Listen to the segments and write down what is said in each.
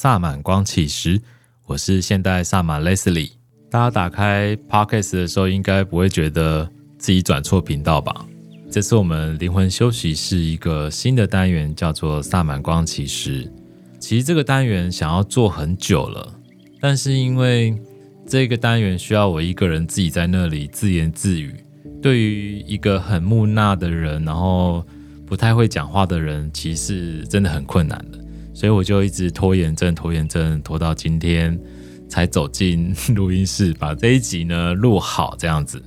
萨满光启时，我是现代萨满 Leslie。大家打开 Podcast 的时候，应该不会觉得自己转错频道吧？这次我们灵魂休息室一个新的单元，叫做萨满光启时。其实这个单元想要做很久了，但是因为这个单元需要我一个人自己在那里自言自语，对于一个很木讷的人，然后不太会讲话的人，其实真的很困难的。所以我就一直拖延症，拖延症拖到今天才走进 录音室，把这一集呢录好这样子。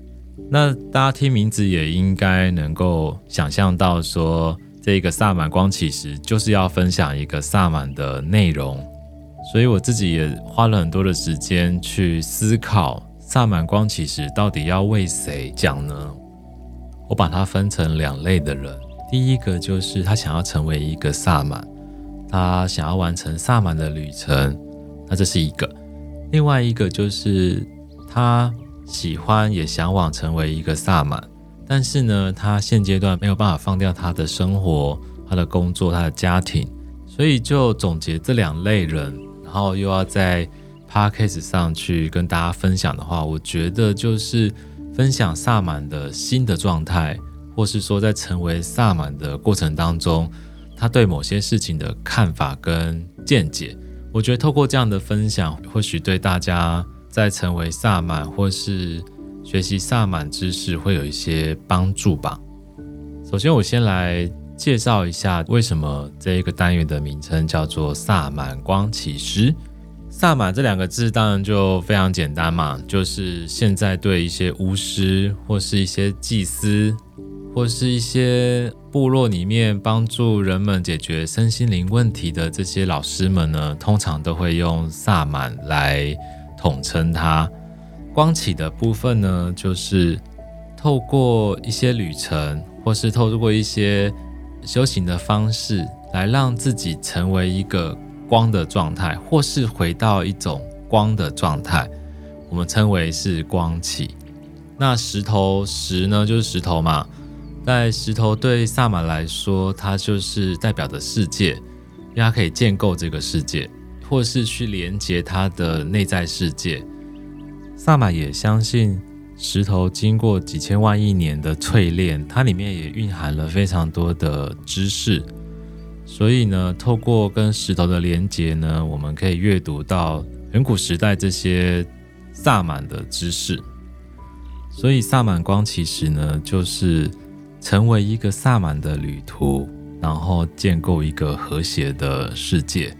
那大家听名字也应该能够想象到，说这个萨满光启时就是要分享一个萨满的内容。所以我自己也花了很多的时间去思考，萨满光启时到底要为谁讲呢？我把它分成两类的人，第一个就是他想要成为一个萨满。他想要完成萨满的旅程，那这是一个；另外一个就是他喜欢也向往成为一个萨满，但是呢，他现阶段没有办法放掉他的生活、他的工作、他的家庭，所以就总结这两类人，然后又要在 Podcast 上去跟大家分享的话，我觉得就是分享萨满的新的状态，或是说在成为萨满的过程当中。他对某些事情的看法跟见解，我觉得透过这样的分享，或许对大家在成为萨满或是学习萨满知识会有一些帮助吧。首先，我先来介绍一下为什么这一个单元的名称叫做“萨满光启师”。萨满这两个字当然就非常简单嘛，就是现在对一些巫师或是一些祭司。或是一些部落里面帮助人们解决身心灵问题的这些老师们呢，通常都会用萨满来统称它。光启的部分呢，就是透过一些旅程，或是透过一些修行的方式，来让自己成为一个光的状态，或是回到一种光的状态，我们称为是光启。那石头石呢，就是石头嘛。在石头对萨满来说，它就是代表的世界，因为它可以建构这个世界，或是去连接它的内在世界。萨满也相信石头经过几千万亿年的淬炼，它里面也蕴含了非常多的知识。所以呢，透过跟石头的连接呢，我们可以阅读到远古时代这些萨满的知识。所以萨满光其实呢，就是。成为一个萨满的旅途，然后建构一个和谐的世界。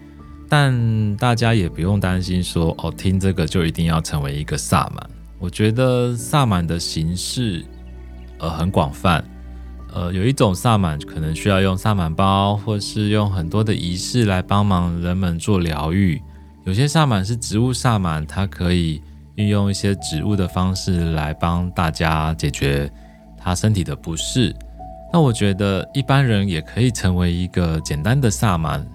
但大家也不用担心说，哦，听这个就一定要成为一个萨满。我觉得萨满的形式，呃，很广泛。呃，有一种萨满可能需要用萨满包，或是用很多的仪式来帮忙人们做疗愈。有些萨满是植物萨满，它可以运用一些植物的方式来帮大家解决。他身体的不适，那我觉得一般人也可以成为一个简单的萨满，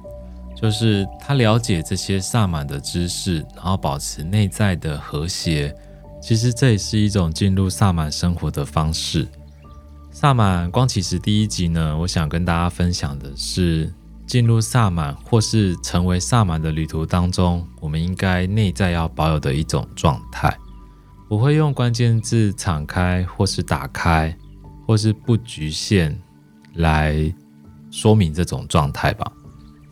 就是他了解这些萨满的知识，然后保持内在的和谐。其实这也是一种进入萨满生活的方式。萨满光启时第一集呢，我想跟大家分享的是进入萨满或是成为萨满的旅途当中，我们应该内在要保有的一种状态。我会用关键字“敞开”或是“打开”或是“不局限”来说明这种状态吧。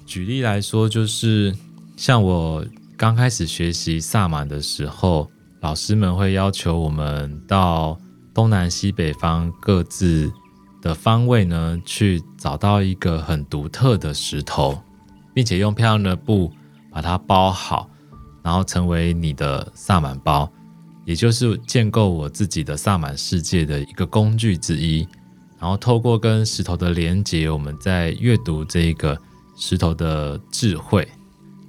举例来说，就是像我刚开始学习萨满的时候，老师们会要求我们到东南西北方各自的方位呢，去找到一个很独特的石头，并且用漂亮的布把它包好，然后成为你的萨满包。也就是建构我自己的萨满世界的一个工具之一，然后透过跟石头的连接，我们在阅读这一个石头的智慧。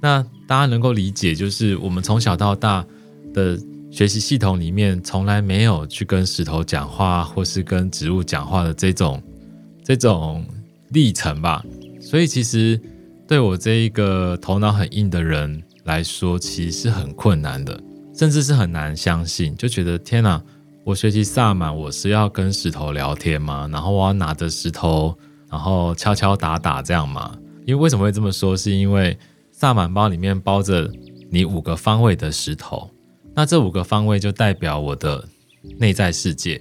那大家能够理解，就是我们从小到大的学习系统里面，从来没有去跟石头讲话，或是跟植物讲话的这种这种历程吧。所以其实对我这一个头脑很硬的人来说，其实是很困难的。甚至是很难相信，就觉得天哪！我学习萨满，我是要跟石头聊天吗？然后我要拿着石头，然后敲敲打打这样吗？因为为什么会这么说？是因为萨满包里面包着你五个方位的石头，那这五个方位就代表我的内在世界。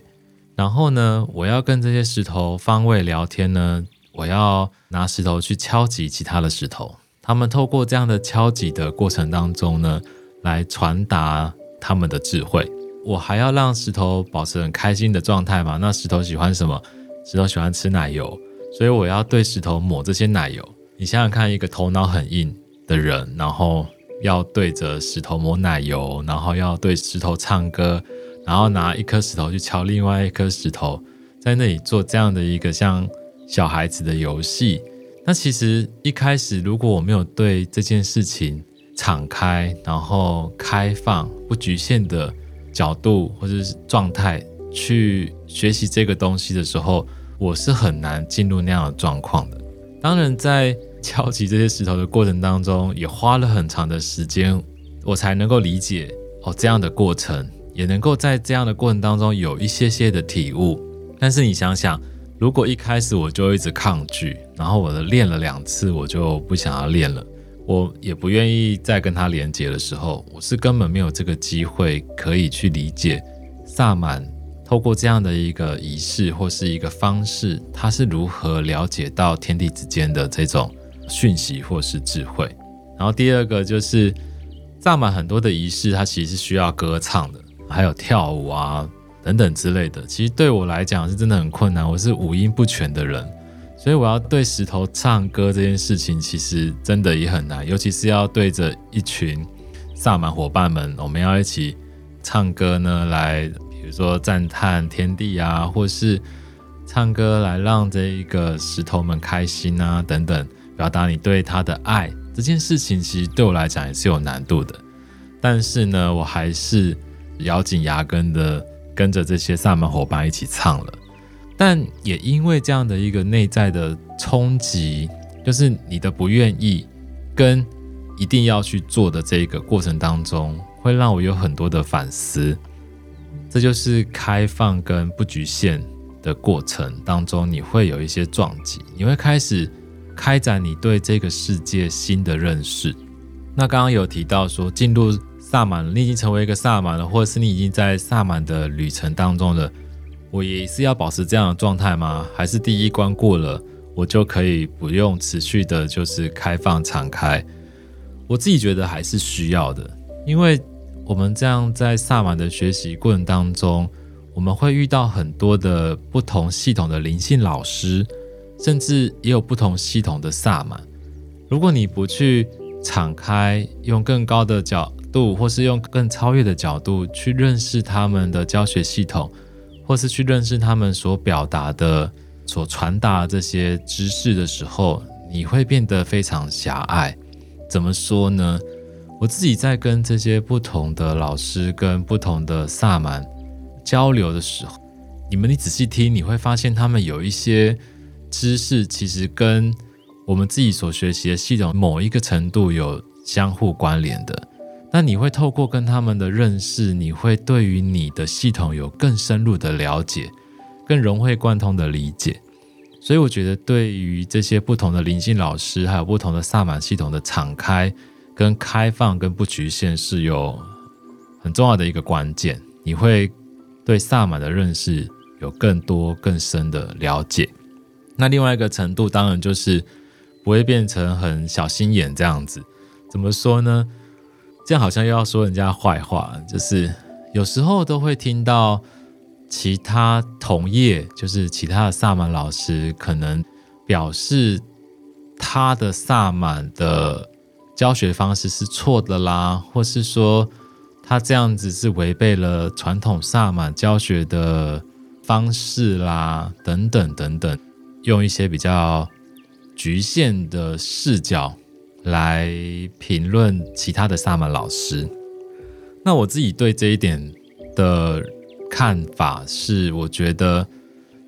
然后呢，我要跟这些石头方位聊天呢，我要拿石头去敲击其他的石头，他们透过这样的敲击的过程当中呢，来传达他们的智慧。我还要让石头保持很开心的状态嘛？那石头喜欢什么？石头喜欢吃奶油，所以我要对石头抹这些奶油。你想想看，一个头脑很硬的人，然后要对着石头抹奶油，然后要对石头唱歌。然后拿一颗石头去敲另外一颗石头，在那里做这样的一个像小孩子的游戏。那其实一开始，如果我没有对这件事情敞开，然后开放、不局限的角度或者是状态去学习这个东西的时候，我是很难进入那样的状况的。当然，在敲击这些石头的过程当中，也花了很长的时间，我才能够理解哦这样的过程。也能够在这样的过程当中有一些些的体悟，但是你想想，如果一开始我就一直抗拒，然后我的练了两次我就不想要练了，我也不愿意再跟他连接的时候，我是根本没有这个机会可以去理解萨满透过这样的一个仪式或是一个方式，他是如何了解到天地之间的这种讯息或是智慧。然后第二个就是萨满很多的仪式，它其实是需要歌唱的。还有跳舞啊等等之类的，其实对我来讲是真的很困难。我是五音不全的人，所以我要对石头唱歌这件事情，其实真的也很难。尤其是要对着一群萨满伙伴们，我们要一起唱歌呢，来比如说赞叹天地啊，或是唱歌来让这一个石头们开心啊等等，表达你对他的爱这件事情，其实对我来讲也是有难度的。但是呢，我还是。咬紧牙根的跟着这些萨满伙伴一起唱了，但也因为这样的一个内在的冲击，就是你的不愿意跟一定要去做的这个过程当中，会让我有很多的反思。这就是开放跟不局限的过程当中，你会有一些撞击，你会开始开展你对这个世界新的认识。那刚刚有提到说进入。萨满，你已经成为一个萨满了，或者是你已经在萨满的旅程当中了，我也是要保持这样的状态吗？还是第一关过了，我就可以不用持续的，就是开放敞开？我自己觉得还是需要的，因为我们这样在萨满的学习过程当中，我们会遇到很多的不同系统的灵性老师，甚至也有不同系统的萨满。如果你不去敞开，用更高的角。度，或是用更超越的角度去认识他们的教学系统，或是去认识他们所表达的、所传达这些知识的时候，你会变得非常狭隘。怎么说呢？我自己在跟这些不同的老师、跟不同的萨满交流的时候，你们你仔细听，你会发现他们有一些知识，其实跟我们自己所学习的系统某一个程度有相互关联的。那你会透过跟他们的认识，你会对于你的系统有更深入的了解，更融会贯通的理解。所以我觉得，对于这些不同的灵性老师，还有不同的萨满系统的敞开、跟开放、跟不局限，是有很重要的一个关键。你会对萨满的认识有更多、更深的了解。那另外一个程度，当然就是不会变成很小心眼这样子。怎么说呢？这样好像又要说人家坏话，就是有时候都会听到其他同业，就是其他的萨满老师，可能表示他的萨满的教学方式是错的啦，或是说他这样子是违背了传统萨满教学的方式啦，等等等等，用一些比较局限的视角。来评论其他的萨满老师，那我自己对这一点的看法是，我觉得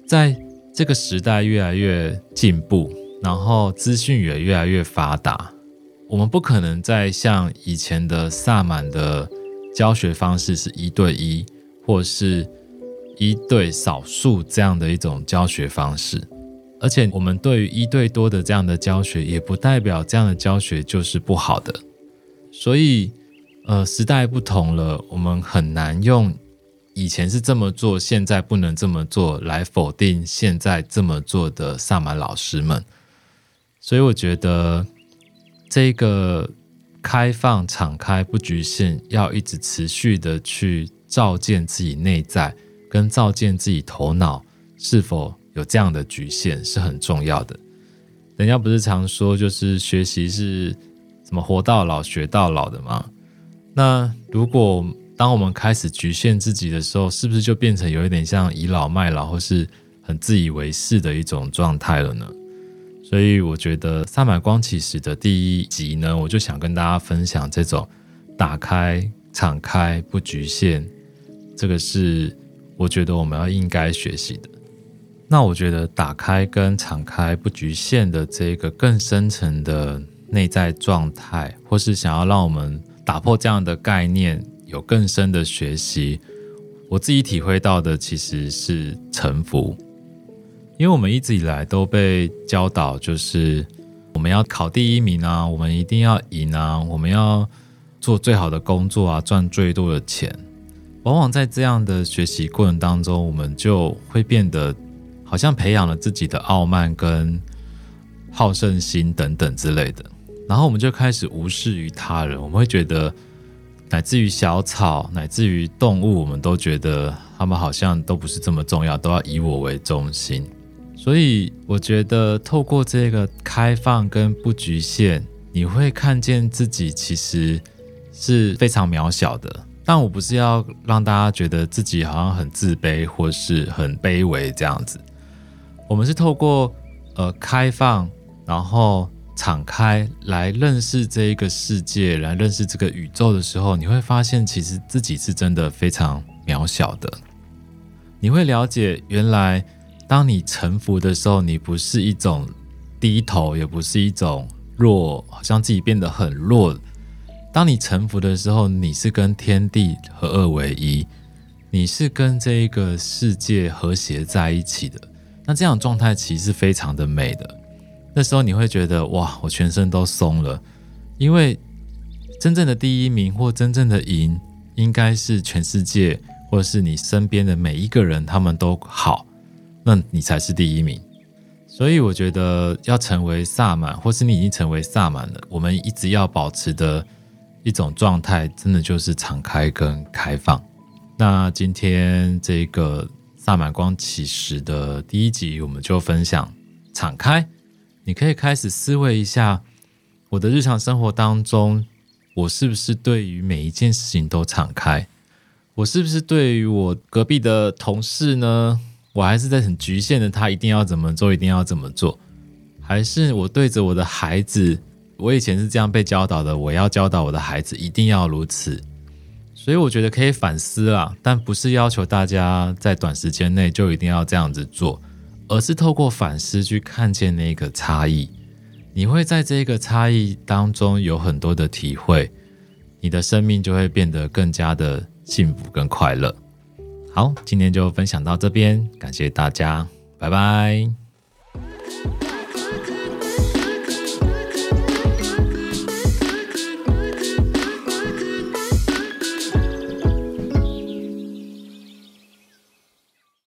在这个时代越来越进步，然后资讯也越来越发达，我们不可能再像以前的萨满的教学方式是一对一，或是一对少数这样的一种教学方式。而且我们对于一对多的这样的教学，也不代表这样的教学就是不好的。所以，呃，时代不同了，我们很难用以前是这么做，现在不能这么做来否定现在这么做的萨满老师们。所以，我觉得这个开放、敞开、不局限，要一直持续的去照见自己内在，跟照见自己头脑是否。有这样的局限是很重要的。人家不是常说，就是学习是什么活到老学到老的吗？那如果当我们开始局限自己的时候，是不是就变成有一点像倚老卖老，或是很自以为是的一种状态了呢？所以我觉得萨满光启时的第一集呢，我就想跟大家分享这种打开、敞开、不局限，这个是我觉得我们要应该学习的。那我觉得打开跟敞开不局限的这个更深层的内在状态，或是想要让我们打破这样的概念，有更深的学习，我自己体会到的其实是臣服。因为我们一直以来都被教导，就是我们要考第一名啊，我们一定要赢啊，我们要做最好的工作啊，赚最多的钱。往往在这样的学习过程当中，我们就会变得。好像培养了自己的傲慢跟好胜心等等之类的，然后我们就开始无视于他人。我们会觉得，乃至于小草，乃至于动物，我们都觉得他们好像都不是这么重要，都要以我为中心。所以，我觉得透过这个开放跟不局限，你会看见自己其实是非常渺小的。但我不是要让大家觉得自己好像很自卑或是很卑微这样子。我们是透过呃开放，然后敞开来认识这一个世界，来认识这个宇宙的时候，你会发现其实自己是真的非常渺小的。你会了解，原来当你臣服的时候，你不是一种低头，也不是一种弱，好像自己变得很弱。当你臣服的时候，你是跟天地合二为一，你是跟这一个世界和谐在一起的。那这样状态其实是非常的美的。那时候你会觉得哇，我全身都松了，因为真正的第一名或真正的赢，应该是全世界或是你身边的每一个人，他们都好，那你才是第一名。所以我觉得要成为萨满，或是你已经成为萨满了，我们一直要保持的一种状态，真的就是敞开跟开放。那今天这个。萨满光启时的第一集，我们就分享敞开。你可以开始思维一下，我的日常生活当中，我是不是对于每一件事情都敞开？我是不是对于我隔壁的同事呢？我还是在很局限的，他一定要怎么做，一定要怎么做？还是我对着我的孩子，我以前是这样被教导的，我要教导我的孩子一定要如此？所以我觉得可以反思啦，但不是要求大家在短时间内就一定要这样子做，而是透过反思去看见那个差异，你会在这个差异当中有很多的体会，你的生命就会变得更加的幸福跟快乐。好，今天就分享到这边，感谢大家，拜拜。